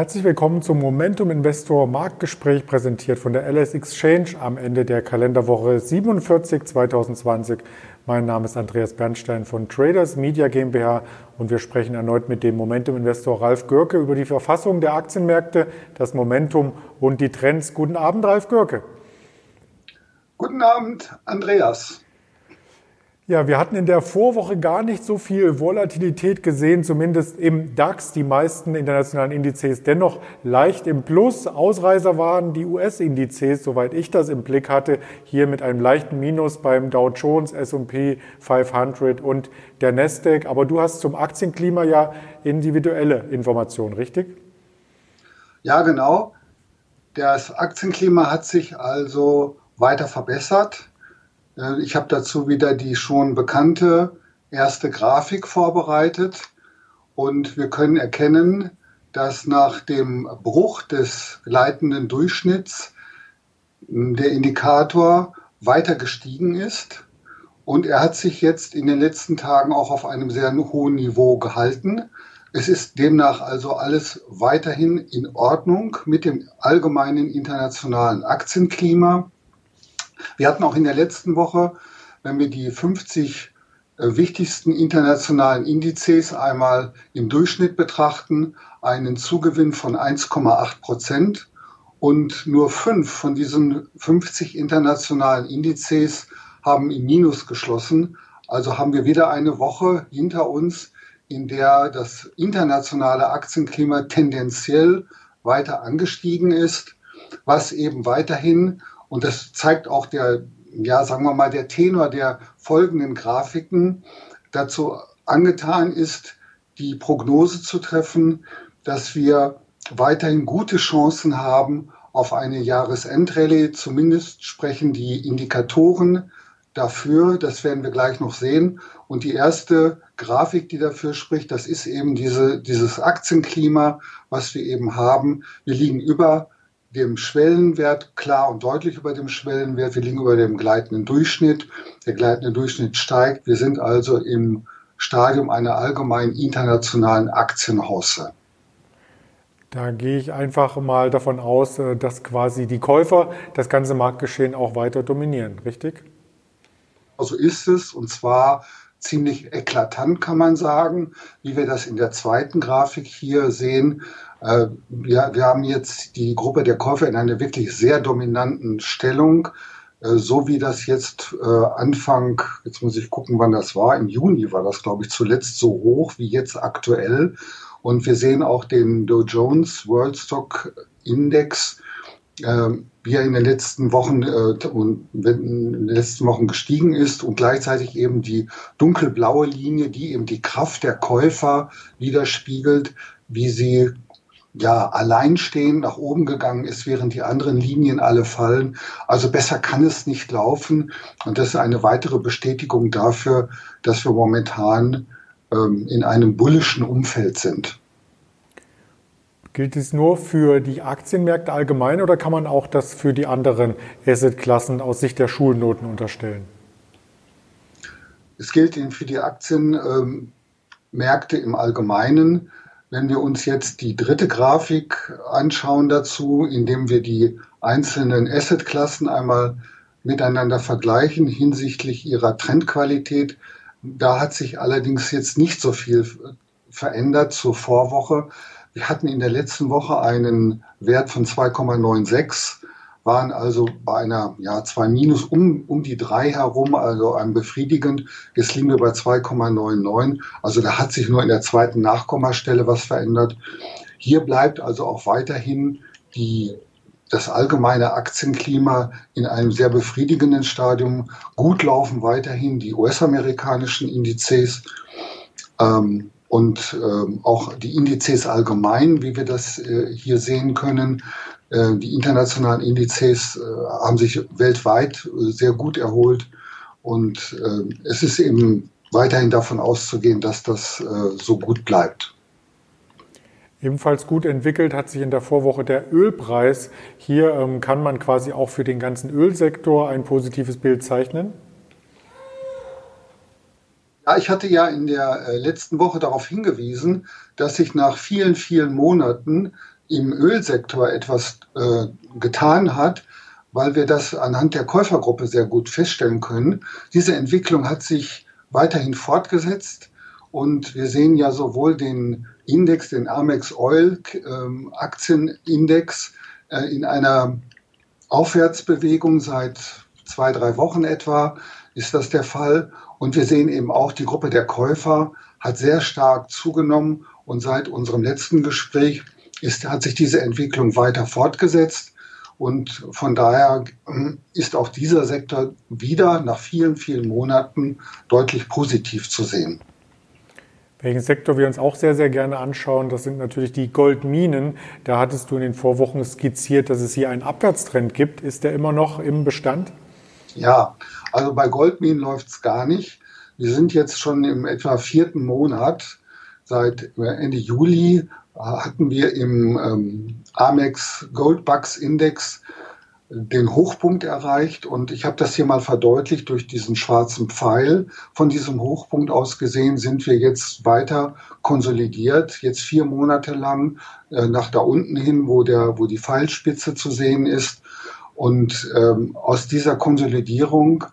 Herzlich willkommen zum Momentum Investor Marktgespräch, präsentiert von der LS Exchange am Ende der Kalenderwoche 47 2020. Mein Name ist Andreas Bernstein von Traders Media GmbH und wir sprechen erneut mit dem Momentum Investor Ralf Görke über die Verfassung der Aktienmärkte, das Momentum und die Trends. Guten Abend, Ralf Görke. Guten Abend, Andreas. Ja, wir hatten in der Vorwoche gar nicht so viel Volatilität gesehen, zumindest im DAX. Die meisten internationalen Indizes dennoch leicht im Plus. Ausreißer waren die US-Indizes, soweit ich das im Blick hatte, hier mit einem leichten Minus beim Dow Jones, S&P 500 und der Nasdaq. Aber du hast zum Aktienklima ja individuelle Informationen, richtig? Ja, genau. Das Aktienklima hat sich also weiter verbessert. Äh, ich habe dazu wieder die schon bekannte erste Grafik vorbereitet und wir können erkennen, dass nach dem Bruch des leitenden Durchschnitts der Indikator weiter gestiegen ist und er hat sich jetzt in den letzten Tagen auch auf einem sehr hohen Niveau gehalten. Es ist demnach also alles weiterhin in Ordnung mit dem allgemeinen internationalen Aktienklima. Wir hatten auch in der letzten Woche, wenn wir die 50 äh, wichtigsten internationalen Indizes einmal im Durchschnitt betrachten, einen Zugewinn von 1,8 Prozent. Und nur fünf von diesen 50 internationalen Indizes haben im Minus geschlossen. Also haben wir wieder eine Woche hinter uns, in der das internationale Aktienklima tendenziell weiter angestiegen ist, was eben weiterhin und das zeigt auch der, ja, sagen wir mal, der Tenor der folgenden Grafiken dazu angetan ist, die Prognose zu treffen, dass wir weiterhin gute Chancen haben auf eine Jahresendrallye. Zumindest sprechen die Indikatoren dafür. Das werden wir gleich noch sehen. Und die erste Grafik, die dafür spricht, das ist eben diese, dieses Aktienklima, was wir eben haben. Wir liegen über dem Schwellenwert klar und deutlich über dem Schwellenwert. Wir liegen über dem gleitenden Durchschnitt. Der gleitende Durchschnitt steigt. Wir sind also im Stadium einer allgemeinen internationalen Aktienhausse. Da gehe ich einfach mal davon aus, äh, dass quasi die Käufer das ganze Marktgeschehen auch weiter dominieren, richtig? So ist es und zwar ziemlich eklatant, kann man sagen, wie wir das in der zweiten Grafik hier sehen. Äh, wir, wir haben jetzt die Gruppe der Käufer in einer wirklich sehr dominanten Stellung. Äh, so wie das jetzt äh, Anfang, jetzt muss ich gucken, wann das war, im Juni war das, glaube ich, zuletzt so hoch wie jetzt aktuell. Und wir sehen auch den Dow Jones World Stock Index, wie er in den letzten Wochen in den letzten Wochen gestiegen ist und gleichzeitig eben die dunkelblaue Linie, die eben die Kraft der Käufer widerspiegelt, wie sie ja, alleinstehend nach oben gegangen ist, während die anderen Linien alle fallen. Also besser kann es nicht laufen. Und das ist eine weitere Bestätigung dafür, dass wir momentan ähm, in einem bullischen Umfeld sind. Gilt es nur für die Aktienmärkte allgemein oder kann man auch das für die anderen Assetklassen aus Sicht der Schulnoten unterstellen? Es gilt für die Aktienmärkte im Allgemeinen. Wenn wir uns jetzt die dritte Grafik anschauen dazu, indem wir die einzelnen Assetklassen einmal miteinander vergleichen hinsichtlich ihrer Trendqualität, da hat sich allerdings jetzt nicht so viel verändert zur Vorwoche. Wir hatten in der letzten Woche einen Wert von 2,96 waren also bei einer ja, 2 minus um, um die 3 herum, also ein befriedigend. Jetzt liegen wir bei 2,99. Also da hat sich nur in der zweiten Nachkommastelle was verändert. Hier bleibt also auch weiterhin die, das allgemeine Aktienklima in einem sehr befriedigenden Stadium. Gut laufen weiterhin die US-amerikanischen Indizes. Ähm, und ähm, auch die Indizes allgemein, wie wir das äh, hier sehen können, äh, die internationalen Indizes äh, haben sich weltweit äh, sehr gut erholt und es ist eben weiterhin davon auszugehen, dass das so gut bleibt. Ebenfalls gut entwickelt hat sich in der Vorwoche der Ölpreis. Hier ähm, kann man quasi auch für den ganzen Ölsektor ein positives Bild zeichnen. Ja, ich hatte ja in der letzten Woche darauf hingewiesen, dass sich nach vielen, vielen Monaten im Ölsektor etwas äh, getan hat, weil wir das anhand der Käufergruppe sehr gut feststellen können. Diese Entwicklung hat sich weiterhin fortgesetzt und wir sehen ja sowohl den Index, den Amex Oil ähm, Aktienindex äh, in einer Aufwärtsbewegung seit zwei, drei Wochen etwa ist das der Fall. Und wir sehen eben auch, die Gruppe der Käufer hat sehr stark zugenommen und seit unserem letzten Gespräch ist, hat sich diese Entwicklung weiter fortgesetzt. Und von daher ähm, ist auch dieser Sektor wieder nach vielen, vielen Monaten deutlich positiv zu sehen. Welchen Sektor wir uns auch sehr, sehr gerne anschauen, das sind natürlich die Goldminen. Da hattest du in den Vorwochen skizziert, dass es hier einen Abwärtstrend gibt. Ist der immer noch im Bestand? Ja, also bei Goldminen läuft es gar nicht. Wir sind jetzt schon im etwa vierten Monat. Seit Ende Juli hatten wir im ähm, Amex Goldbucks Index den Hochpunkt erreicht und ich habe das hier mal verdeutlicht durch diesen schwarzen Pfeil. Von diesem Hochpunkt aus gesehen sind wir jetzt weiter konsolidiert, jetzt vier Monate lang äh, nach da unten hin, wo, der, wo die Pfeilspitze zu sehen ist. Und ähm, aus dieser Konsolidierung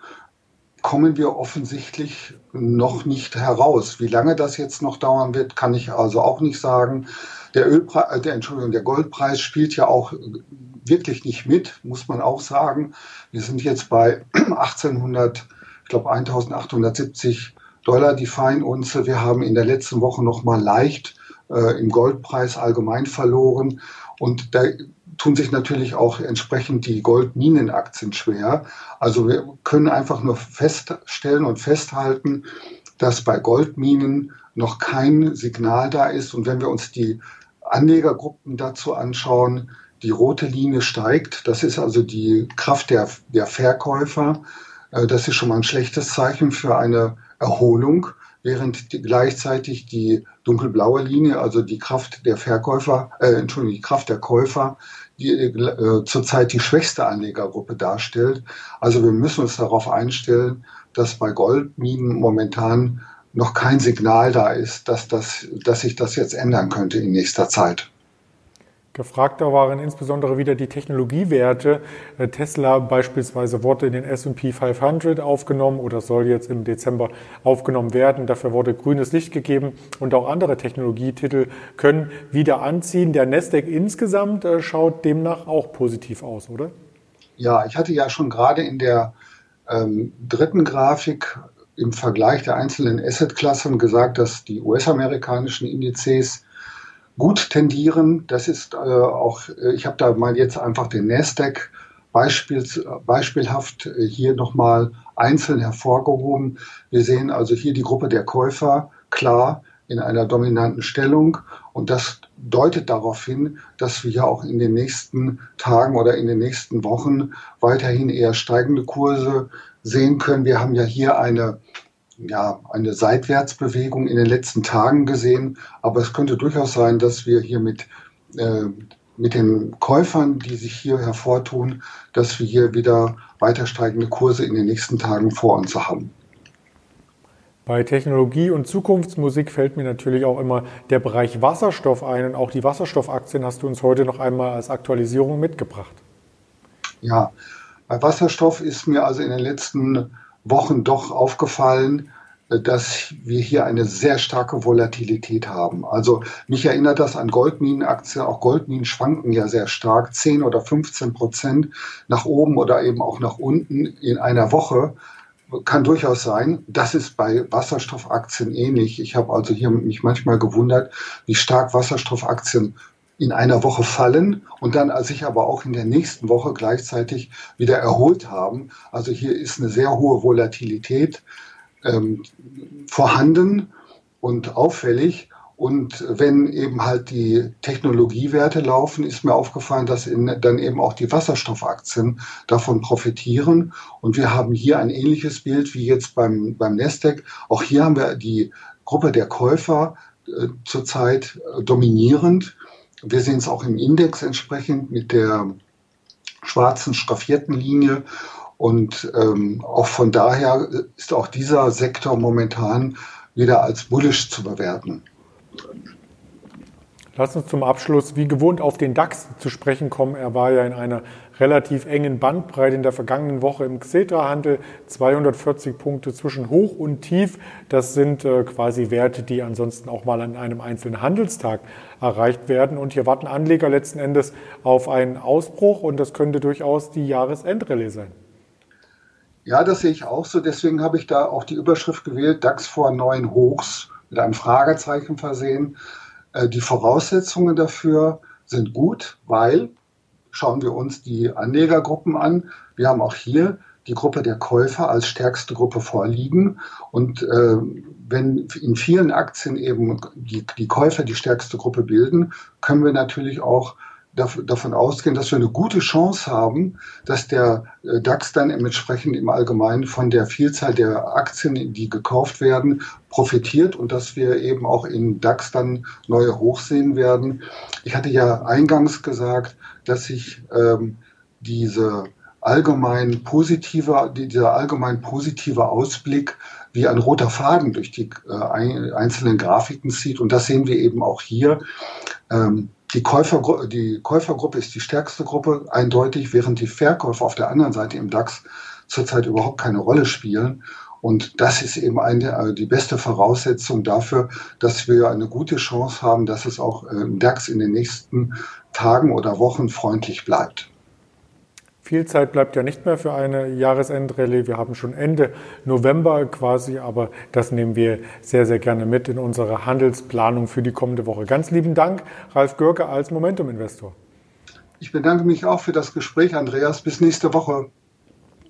kommen wir offensichtlich noch nicht heraus. Wie lange das jetzt noch dauern wird, kann ich also auch nicht sagen. Der Ölpreis, äh, der, Entschuldigung, der Goldpreis spielt ja auch wirklich nicht mit, muss man auch sagen. Wir sind jetzt bei 1800, ich glaube 1870 Dollar die Feinunze. Wir haben in der letzten Woche noch mal leicht äh, im Goldpreis allgemein verloren. Und da tun sich natürlich auch entsprechend die Goldminenaktien schwer. Also wir können einfach nur feststellen und festhalten, dass bei Goldminen noch kein Signal da ist. Und wenn wir uns die Anlegergruppen dazu anschauen, die rote Linie steigt. Das ist also die Kraft der, der Verkäufer. Äh, das ist schon mal ein schlechtes Zeichen für eine Erholung, während die, gleichzeitig die dunkelblaue Linie, also die Kraft der Verkäufer, äh, Entschuldigung, die Kraft der Käufer, die äh, zurzeit die schwächste Anlegergruppe darstellt. Also wir müssen uns darauf einstellen, dass bei Goldminen momentan noch kein Signal da ist, dass, das, dass sich das jetzt ändern könnte in nächster Zeit. Gefragter waren insbesondere wieder die Technologiewerte. Äh, Tesla beispielsweise wurde in den S&P 500 aufgenommen oder soll jetzt im Dezember aufgenommen werden. Dafür wurde grünes Licht gegeben und auch andere Technologietitel können wieder anziehen. Der Nasdaq insgesamt äh, schaut demnach auch positiv aus, oder? Ja, ich hatte ja schon gerade in der ähm, dritten Grafik im Vergleich der einzelnen Assetklassen gesagt, dass die US-amerikanischen Indizes gut tendieren. Das ist äh, auch, äh, ich habe da mal jetzt einfach den Nasdaq Beispiels, beispielhaft äh, hier nochmal einzeln hervorgehoben. Wir sehen also hier die Gruppe der Käufer klar in einer dominanten Stellung und das deutet darauf hin, dass wir ja auch in den nächsten Tagen oder in den nächsten Wochen weiterhin eher steigende Kurse sehen können. Wir haben ja hier eine ja, eine Seitwärtsbewegung in den letzten Tagen gesehen. Aber es könnte durchaus sein, dass wir hier mit, äh, mit den Käufern, die sich hier hervortun, dass wir hier wieder weiter steigende Kurse in den nächsten Tagen vor uns haben. Bei Technologie und Zukunftsmusik fällt mir natürlich auch immer der Bereich Wasserstoff ein und auch die Wasserstoffaktien hast du uns heute noch einmal als Aktualisierung mitgebracht. Ja, bei Wasserstoff ist mir also in den letzten Wochen doch aufgefallen, äh, dass wir hier eine sehr starke Volatilität haben. Also mich erinnert das an Goldminenaktien. Auch Goldminen schwanken ja sehr stark, 10 oder 15 Prozent nach oben oder eben auch nach unten in einer Woche. Kann durchaus sein. Das ist bei Wasserstoffaktien ähnlich. Ich habe also hier mich manchmal gewundert, wie stark Wasserstoffaktien in einer Woche fallen und dann sich aber auch in der nächsten Woche gleichzeitig wieder erholt haben. Also hier ist eine sehr hohe Volatilität ähm, vorhanden und auffällig. Und wenn eben halt die Technologiewerte laufen, ist mir aufgefallen, dass in, dann eben auch die Wasserstoffaktien davon profitieren. Und wir haben hier ein ähnliches Bild wie jetzt beim, beim Nasdaq. Auch hier haben wir die Gruppe der Käufer äh, zurzeit äh, dominierend. Wir sehen es auch im Index entsprechend mit der schwarzen schraffierten Linie. Und ähm, auch von daher ist auch dieser Sektor momentan wieder als bullisch zu bewerten. Lass uns zum Abschluss wie gewohnt auf den DAX zu sprechen kommen. Er war ja in einer relativ engen Bandbreite in der vergangenen Woche im Xetra-Handel. 240 Punkte zwischen Hoch und Tief. Das sind äh, quasi Werte, die ansonsten auch mal an einem einzelnen Handelstag erreicht werden. Und hier warten Anleger letzten Endes auf einen Ausbruch und das könnte durchaus die Jahresendrallye sein. Ja, das sehe ich auch so. Deswegen habe ich da auch die Überschrift gewählt, DAX vor neuen Hochs mit einem Fragezeichen versehen. Äh, die Voraussetzungen dafür sind gut, weil schauen wir uns die Anlegergruppen an. Wir haben auch hier die Gruppe der Käufer als stärkste Gruppe vorliegen. Und äh, wenn in vielen Aktien eben die, die Käufer die stärkste Gruppe bilden, können wir natürlich auch davon ausgehen, dass wir eine gute Chance haben, dass der äh, DAX dann entsprechend im Allgemeinen von der Vielzahl der Aktien, die gekauft werden, profitiert und dass wir eben auch in DAX dann neue Hochs sehen werden. Ich hatte ja eingangs gesagt, dass sich ähm, diese allgemein positive, dieser allgemein positive Ausblick wie ein roter Faden durch die äh, einzelnen Grafiken zieht. Und das sehen wir eben auch hier. Ähm, die, Käufergru die Käufergruppe ist die stärkste Gruppe, eindeutig, während die Verkäufer auf der anderen Seite im DAX zurzeit überhaupt keine Rolle spielen. Und das ist eben eine, also die beste Voraussetzung dafür, dass wir eine gute Chance haben, dass es auch im DAX in den nächsten Tagen oder Wochen freundlich bleibt. Viel Zeit bleibt ja nicht mehr für eine Jahresendrallye. Wir haben schon Ende November quasi, aber das nehmen wir sehr, sehr gerne mit in unsere Handelsplanung für die kommende Woche. Ganz lieben Dank, Ralf Görke als Momentum-Investor. Ich bedanke mich auch für das Gespräch, Andreas. Bis nächste Woche.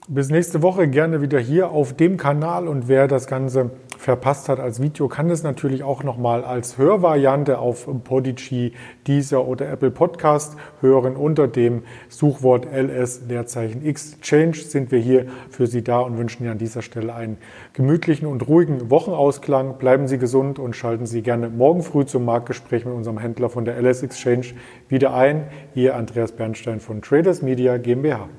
Bis nächste Woche gerne wieder hier auf dem Kanal und wer das Ganze verpasst hat als Video, kann es natürlich auch nochmal als Hörvariante auf Podigy, Deezer oder Apple Podcast hören. Unter dem Suchwort LS Leerzeichen Exchange sind wir hier für Sie da und wünschen Ihnen an dieser Stelle einen gemütlichen und ruhigen Wochenausklang. Bleiben Sie gesund und schalten Sie gerne morgen früh zum Marktgespräch mit unserem Händler von der LS Exchange wieder ein. Hier Andreas Bernstein von Traders Media GmbH.